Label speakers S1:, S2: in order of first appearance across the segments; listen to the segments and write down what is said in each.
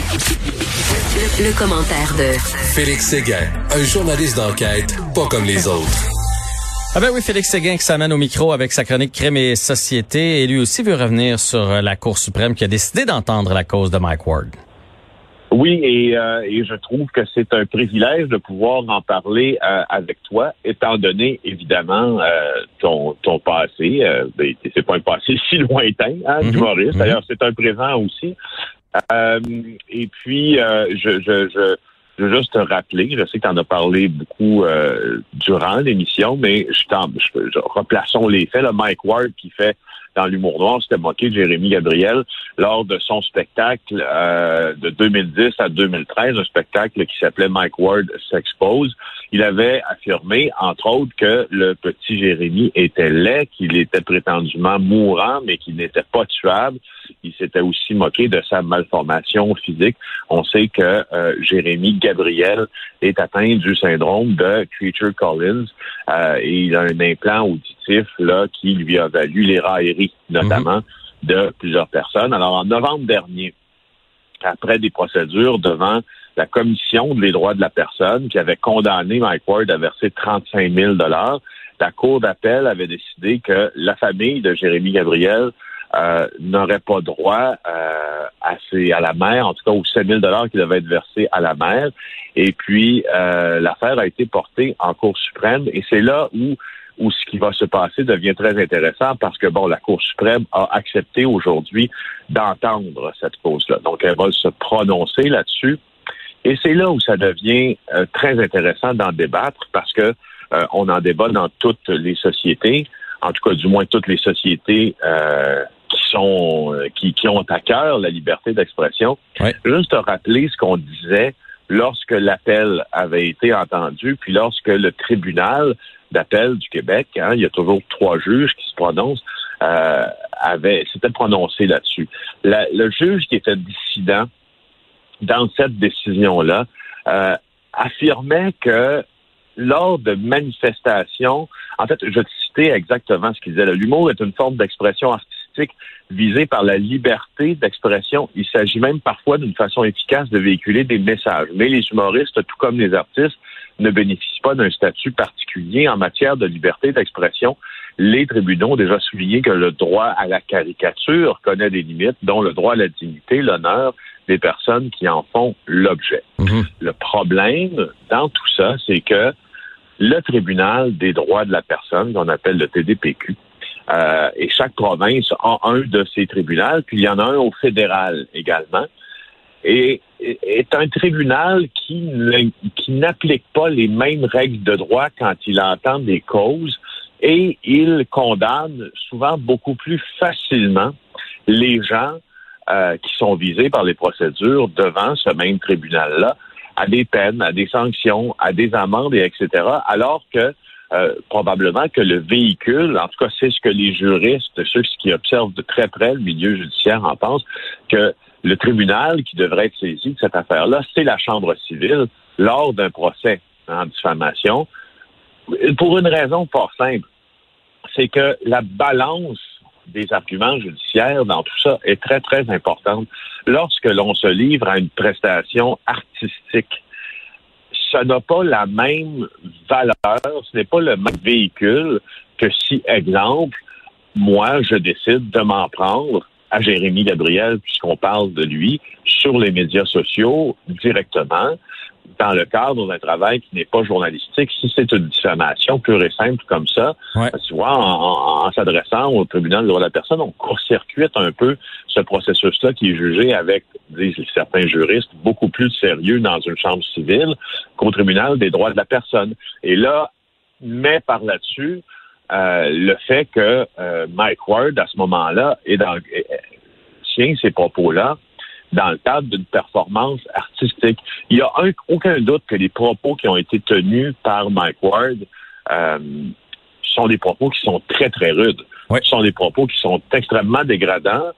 S1: Le, commentaire de
S2: Félix Séguin, un journaliste d'enquête pas comme les autres.
S3: Ah ben oui, Félix Séguin qui s'amène au micro avec sa chronique Crème et Société et lui aussi veut revenir sur euh, la Cour suprême qui a décidé d'entendre la cause de Mike Ward.
S4: Oui, et, euh, et, je trouve que c'est un privilège de pouvoir en parler euh, avec toi, étant donné évidemment ton, ton passé. Ben, c'est pas un passé si lointain, hein, mm humoriste. D'ailleurs, c'est un présent aussi. Et puis, je, je, je je veux juste te rappeler, je sais que tu en as parlé beaucoup euh, durant l'émission, mais je, je, je, replaçons les faits. Là, Mike Ward qui fait dans l'humour noir, c'était moqué de Jérémy Gabriel lors de son spectacle euh, de 2010 à 2013, un spectacle qui s'appelait Mike Ward s'expose. Il avait affirmé, entre autres, que le petit Jérémy était laid, qu'il était prétendument mourant, mais qu'il n'était pas tuable. Il s'était aussi moqué de sa malformation physique. On sait que euh, Jérémy Gabriel est atteint du syndrome de Creature Collins euh, et il a un implant auditif là qui lui a valu les railleries, notamment de plusieurs personnes. Alors en novembre dernier, après des procédures devant la commission des droits de la personne qui avait condamné Mike Ward à verser 35 000 dollars, la Cour d'appel avait décidé que la famille de Jérémy Gabriel euh, n'aurait pas droit euh, à, à la mère, en tout cas aux 7 000 dollars qui devaient être versés à la mère. Et puis, euh, l'affaire a été portée en Cour suprême et c'est là où où ce qui va se passer devient très intéressant parce que, bon, la Cour suprême a accepté aujourd'hui d'entendre cette cause-là. Donc, elle va se prononcer là-dessus. Et c'est là où ça devient très intéressant d'en débattre parce que on en débat dans toutes les sociétés, en tout cas du moins toutes les sociétés euh, sont euh, qui, qui ont à cœur la liberté d'expression. Juste rappeler ce qu'on disait lorsque l'appel avait été entendu, puis lorsque le tribunal d'appel du Québec, hein, il y a toujours trois juges qui se prononcent, euh, avait s'était prononcé là-dessus. le juge qui était dissident dans cette décision-là euh, affirmait que lors de manifestations, en fait, je vais te citer exactement ce qu'il disait. L'humour est une forme d'expression artistique visé par la liberté d'expression. Il s'agit même parfois d'une façon efficace de véhiculer des messages. Mais les humoristes, tout comme les artistes, ne bénéficient pas d'un statut particulier en matière de liberté d'expression. Les tribunaux ont déjà souligné que le droit à la caricature connaît des limites, dont le droit à la dignité, l'honneur des personnes qui en font l'objet. Mhm. Le problème dans tout ça, c'est que le tribunal des droits de la personne, qu'on appelle le TDPQ, euh, et chaque province a un de ces tribunaux, puis il y en a un au fédéral également. Et est un tribunal qui, qui n'applique pas les mêmes règles de droit quand il entend des causes et il condamne souvent beaucoup plus facilement les gens euh, qui sont visés par les procédures devant ce même tribunal-là à des peines, à des sanctions, à des amendes, et etc. Alors que euh, probablement que le véhicule, en tout cas c'est ce que les juristes, ceux qui observent de très près le milieu judiciaire en pensent, que le tribunal qui devrait être saisi de cette affaire-là, c'est la Chambre civile lors d'un procès en diffamation, pour une raison fort simple, c'est que la balance des arguments judiciaires dans tout ça est très, très importante. Lorsque l'on se livre à une prestation artistique, ça n'a pas la même valeur, ce n'est pas le même véhicule que si, exemple, moi, je décide de m'en prendre à Jérémy Gabriel, puisqu'on parle de lui, sur les médias sociaux directement, dans le cadre d'un travail qui n'est pas journalistique, si c'est une diffamation pure et simple comme ça, tu vois, en, s'adressant au tribunal de droit de la personne, on court-circuite un peu ce processus-là qui est jugé avec, disent certains juristes, beaucoup plus sérieux dans une chambre civile qu'au tribunal des droits de la personne. Et là, met par là-dessus le fait que euh, Mike Ward, à ce moment-là, est dans, tient ces propos-là dans le cadre d'une performance artistique. Il n'y a aucun doute que les propos qui ont été tenus par Mike Ward euh, sont des propos qui sont très, très rudes. Ce sont des propos qui sont extrêmement dégradants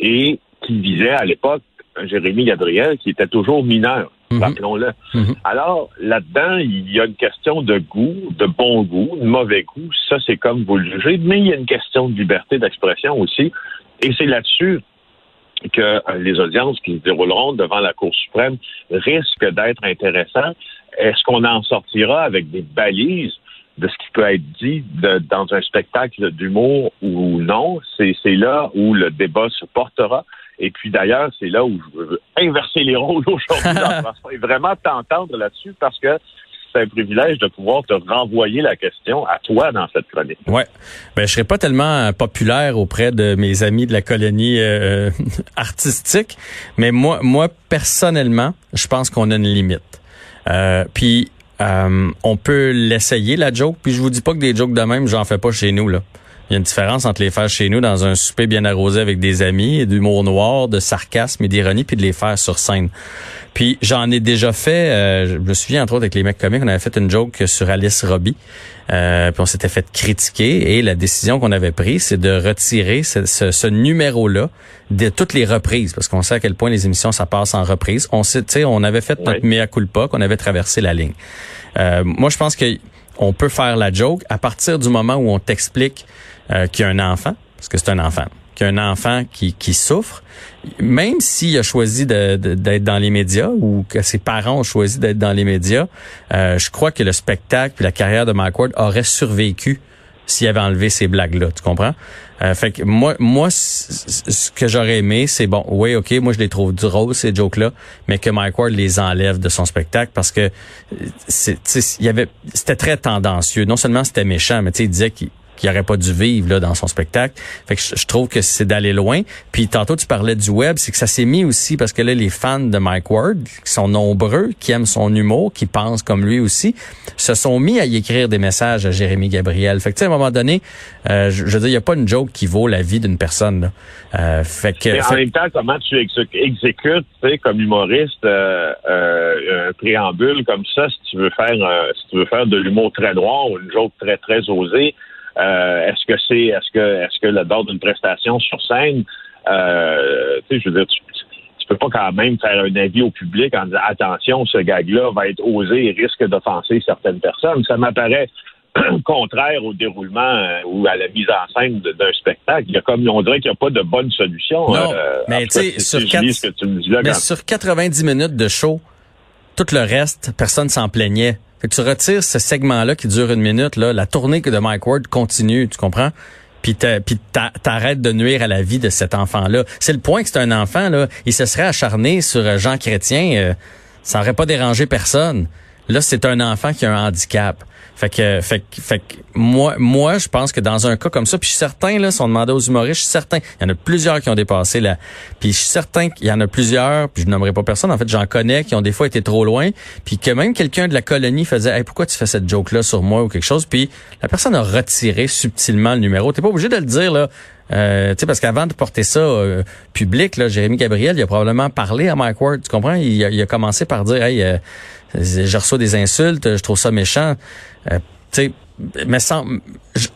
S4: et qui visaient à l'époque Jérémy Gabriel, qui était toujours mineur. Mhm. Rappelons-le. Mhm. Alors, là-dedans, il y a une question de goût, de bon goût, de mauvais goût. Ça, c'est comme vous le jugez. Mais il y a une question de liberté d'expression aussi. Et c'est là-dessus que euh, les audiences qui se dérouleront devant la Cour suprême risquent d'être intéressantes. Est-ce qu'on en sortira avec des balises de ce qui peut être dit dans un spectacle d'humour ou non? C'est là où le débat se portera. Et puis d'ailleurs, c'est là où je veux inverser les rôles aujourd'hui. et vraiment t'entendre là-dessus parce que c'est un privilège de pouvoir te renvoyer la question à toi dans cette chronique.
S3: Ouais. Ben je serais pas tellement populaire auprès de mes amis de la colonie euh, artistique, mais moi moi personnellement, je pense qu'on a une limite. Euh, puis euh, on peut l'essayer la joke, puis je vous dis pas que des jokes de même, j'en fais pas chez nous là. Il y a une différence entre les faire chez nous dans un souper bien arrosé avec des amis, d'humour noir, de sarcasme et d'ironie, puis de les faire sur scène. Puis j'en ai déjà fait, euh, je me souviens entre autres avec les mecs comiques, on avait fait une joke sur Alice Robbie, euh, puis on s'était fait critiquer et la décision qu'on avait prise, c'est de retirer ce, ce, numéro-là de toutes les reprises, parce qu'on sait à quel point les émissions ça passe en reprise. On sait, tu sais, on avait fait notre mea culpa, qu'on avait traversé la ligne. Euh, moi, je pense que on peut faire la joke à partir du moment où on t'explique euh, qu'il y a un enfant, parce que c'est un enfant, qu'il y a un enfant qui, qui souffre, même s'il a choisi d'être dans les médias ou que ses parents ont choisi d'être dans les médias, euh, je crois que le spectacle puis la carrière de Mike Ward aurait survécu s'il avait enlevé ces blagues-là, tu comprends? Euh, fait que moi, moi, ce que j'aurais aimé, c'est bon, oui, ok, moi je les trouve drôles ces jokes-là, mais que Mike Ward les enlève de son spectacle parce que avait, c'était très tendancieux. Non seulement c'était méchant, mais tu sais, il disait qu'il qu'il aurait pas dû vivre là dans son spectacle. Fait que je, trouve que c'est d'aller loin. Puis tantôt tu parlais du web, c'est que ça s'est mis aussi parce que là les fans de Mike Ward, qui sont nombreux, qui aiment son humour, qui pensent comme lui aussi, se sont mis à y écrire des messages à Jérémy Gabriel. Fait que tu sais à un moment donné, euh, je, veux dire il y a pas une joke qui vaut la vie d'une personne. Là.
S4: Euh, fait que en même temps comment tu exécutes, tu sais comme humoriste euh, euh, un préambule comme ça si tu veux faire si tu veux faire de l'humour très noir ou une joke très très osée euh, est-ce que c'est est-ce que est-ce que le bord d'une prestation sur scène, euh, tu sais, je veux dire, tu, peux pas quand même faire un avis au public en disant attention, ce gag-là va être osé et risque d'offenser certaines personnes. Ça m'apparaît contraire au déroulement euh, ou à la mise en scène d'un spectacle. Il y a comme on dirait qu'il n'y a pas de bonne solution.
S3: Non, mais tu sais, sur, sur 90 minutes de show, tout le reste, personne s'en plaignait. Fait que tu retires ce segment-là qui dure une minute, là, la tournée de Mike Ward continue, tu comprends? Puis t'arrêtes de nuire à la vie de cet enfant-là. C'est le point que c'est un enfant, là. Il se serait acharné sur euh, Jean Chrétien, euh, ça n'aurait pas dérangé personne. Là, c'est un enfant qui a un handicap. Fait que, fait, fait moi, moi, je pense que dans un cas comme ça, puis je suis certain, là, si on demandait aux humoristes, je suis certain, il y en a plusieurs qui ont dépassé là. Puis je suis certain qu'il y en a plusieurs, puis je nommerai pas personne, en fait, j'en connais qui ont des fois été trop loin, puis que même quelqu'un de la colonie faisait, hey, pourquoi tu fais cette joke-là sur moi ou quelque chose, puis la personne a retiré subtilement le numéro. T'es pas obligé de le dire, là. Euh, tu sais, parce qu'avant de porter ça euh, public, là, Jérémy Gabriel, il a probablement parlé à Mike Ward, tu comprends? Il a, il a commencé par dire, hey, euh, je reçois des insultes, je trouve ça méchant. Euh, tu sais, mais sans,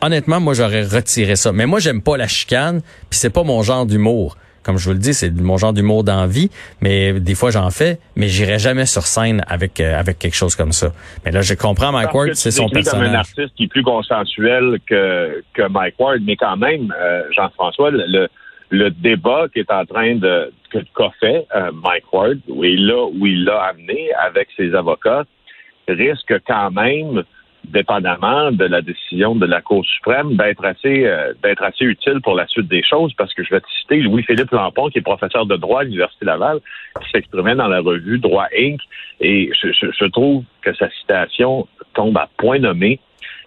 S3: honnêtement, moi, j'aurais retiré ça. Mais moi, j'aime pas la chicane, puis c'est pas mon genre d'humour. Comme je vous le dis, c'est mon genre d'humour d'envie, mais des fois j'en fais, mais j'irai jamais sur scène avec euh, avec quelque chose comme ça. Mais là, je comprends Mike Ward, c'est son personnage.
S4: comme un artiste qui est plus consensuel que que Mike Ward, mais quand même, euh, Jean-François, le, le débat qui est en train de qu'a fait euh, Mike Ward, où il l'a où il l'a amené avec ses avocats, risque quand même dépendamment de la décision de la Cour suprême, d'être assez euh, d'être assez utile pour la suite des choses, parce que je vais te citer Louis-Philippe Lampon, qui est professeur de droit à l'Université Laval, qui s'exprimait dans la revue Droit Inc. Et je, trouve que sa citation tombe à point nommé.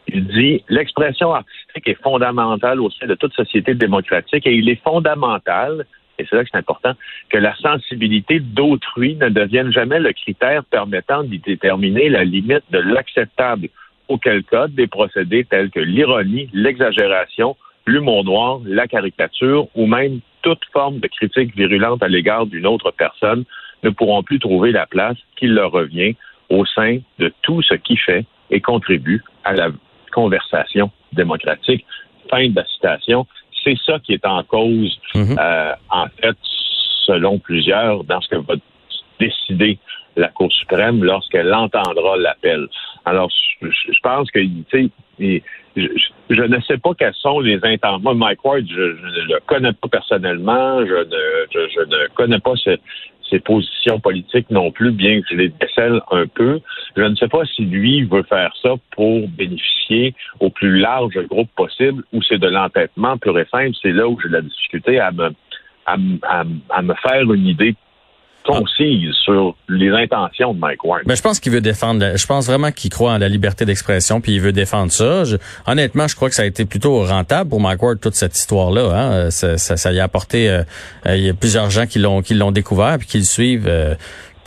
S4: Il dit L'expression artistique est fondamentale au sein de toute société démocratique et il est fondamental et c'est là que c'est important, que la sensibilité d'autrui ne devienne jamais le critère permettant d'y déterminer la limite de l'acceptable auquel cas des procédés tels que l'ironie, l'exagération, l'humour noir, la caricature ou même toute forme de critique virulente à l'égard d'une autre personne ne pourront plus trouver la place qu'il leur revient au sein de tout ce qui fait et contribue à la conversation démocratique. Fin de la citation. C'est ça qui est en cause, mm-hmm. euh, en fait, selon plusieurs, dans ce que va décider la Cour suprême lorsqu'elle entendra l'appel. Alors, je, pense que, tu sais, je, ne sais pas quelles sont les intentions. Moi, Mike Ward, je, ne le connais pas personnellement. Je ne, connais pas ses, positions politiques non plus, bien que je les décèle un peu. Je ne sais pas si lui veut faire ça pour bénéficier au plus large groupe possible ou c'est de l'entêtement pur et simple. C'est là où j'ai la difficulté à me faire une idée concise sur les intentions de Mike Ward.
S3: Ben, je pense qu'il veut défendre, je pense vraiment qu'il croit en la liberté d'expression, puis il veut défendre ça. honnêtement, je crois que ça a été plutôt rentable pour Mike Ward, toute cette histoire-là. Hein. Ça, ça, ça, y a apporté, euh, il y a plusieurs gens qui l'ont qui l'ont découvert, puis qui le suivent, euh,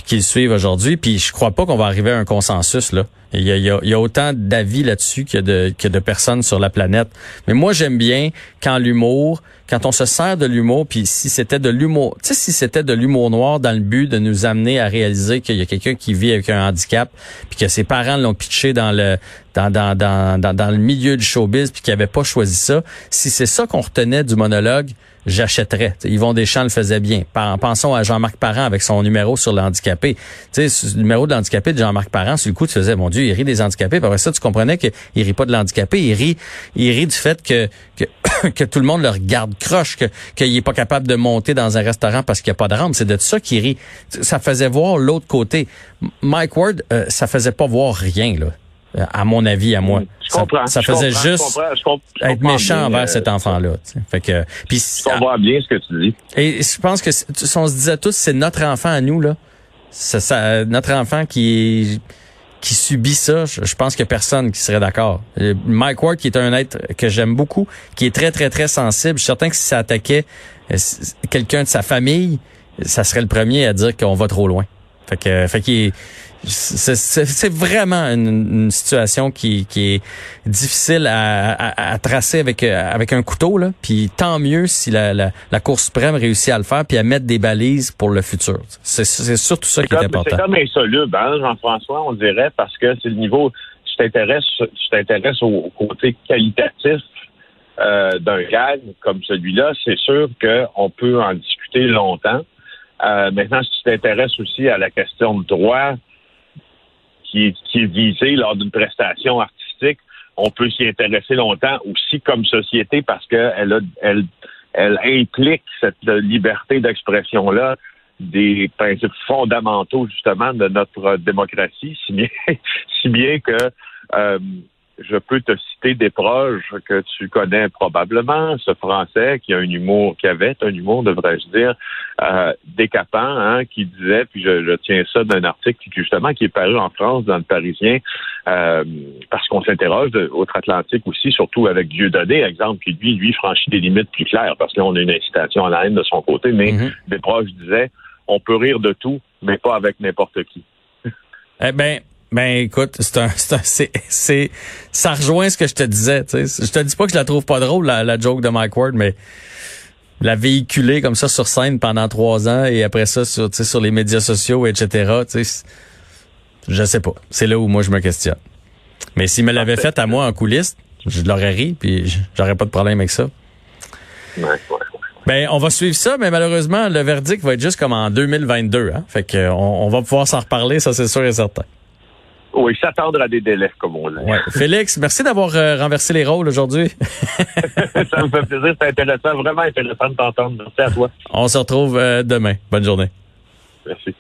S3: qui le suivent aujourd'hui. Puis je crois pas qu'on va arriver à un consensus là. Il y a, il y a, autant d'avis là-dessus que de, que de personnes sur la planète. Mais moi, j'aime bien quand l'humour, quand on se sert de l'humour, puis si c'était de l'humour, tu sais, si c'était de l'humour noir dans le but de nous amener à réaliser qu'il y a quelqu'un qui vit avec un handicap, puis que ses parents l'ont pitché dans le dans, dans, dans, dans, le milieu du showbiz, puis qu'il n'avait pas choisi ça. Si c'est ça qu'on retenait du monologue, j'achèterais. Yvon Deschamps le faisait bien. Pensons à Jean-Marc Parent avec son numéro sur l'handicapé. Tu sais, le numéro de l'handicapé de Jean-Marc Parent, sur le coup, tu faisais, mon Dieu, il rit des handicapés. Puis après ça, tu comprenais qu'il rit pas de l'handicapé. Il rit, il rit du fait que, que, que tout le monde le regarde croche, que qu'il est pas capable de monter dans un restaurant parce qu'il n'y a pas de rampe. C'est de ça qu'il rit. Ça faisait voir l'autre côté. Mike Ward, euh, ça faisait pas voir rien, là à mon avis, à moi.
S4: Je comprends.
S3: Ça, faisait juste être méchant envers cet euh, enfant-là. Fait que, puis,
S4: je comprends bien ce que tu dis.
S3: Et je pense que si on se disait tous, c'est notre enfant à nous là. Ça, notre enfant qui qui subit ça, je, pense que personne qui serait d'accord. Euh, Mike Ward, qui est un être que j'aime beaucoup, qui est très très très sensible. Je suis certain que si ça attaquait euh, quelqu'un de sa famille, ça serait le premier à dire qu'on va trop loin. Fait que, fait qu'il c'est vraiment une, situation qui, qui, est difficile à, à, tracer avec avec un couteau là. Puis tant mieux si la, la, la, Cour suprême réussit à le faire puis à mettre des balises pour le futur. C'est surtout ça qui est important.
S4: C'est comme insoluble, hein, Jean-François, on dirait, parce que c'est le niveau. Tu t'intéresses, tu t'intéresses au, côté qualitatif euh, d'un gag comme celui-là. C'est sûr qu'on peut en discuter longtemps. Euh, maintenant, si tu t'intéresses aussi à la question de droit, qui est, qui est visé lors d'une prestation artistique, on peut s'y intéresser longtemps aussi comme société parce qu'elle elle, elle implique cette liberté d'expression-là des principes fondamentaux justement de notre démocratie, si bien, si bien que euh, je peux te citer des proches que tu connais probablement, ce Français qui a un humour, qui avait un humour, devrais-je dire, euh, décapant, hein, qui disait, puis je, tiens ça d'un article qui justement qui est paru en France dans le Parisien, euh, parce qu'on s'interroge outre-Atlantique aussi, surtout avec Dieudonné, exemple, qui lui, lui franchit des limites plus claires, parce que là, on a une incitation à la haine de son côté, mais mm-hmm. des proches disaient, on peut rire de tout, mais pas avec n'importe qui.
S3: Eh ben, ben écoute, c'est un, c'est, c'est, ça rejoint ce que je te disais. Tu sais. Je te dis pas que je la trouve pas drôle la, la joke de Mike Ward, mais la véhiculer comme ça sur scène pendant trois ans et après ça sur, tu sais, sur les médias sociaux, etc. Tu sais, je sais pas. C'est là où moi je me questionne. Mais s'il me l'avait fait à moi en coulisses, je l'aurais ri puis j'aurais pas de problème avec ça. Ben, on va suivre ça, mais malheureusement, le verdict va être juste comme en 2022. Hein? Fait que on, on va pouvoir s'en reparler, ça c'est sûr et certain.
S4: Oui, s'attendre à des délais, comme on dit.
S3: Ouais. Félix, merci d'avoir euh, renversé les rôles aujourd'hui.
S4: ça me fait plaisir, c'est intéressant, vraiment intéressant de t'entendre. Merci à toi.
S3: On se retrouve euh, demain. Bonne journée.
S4: Merci.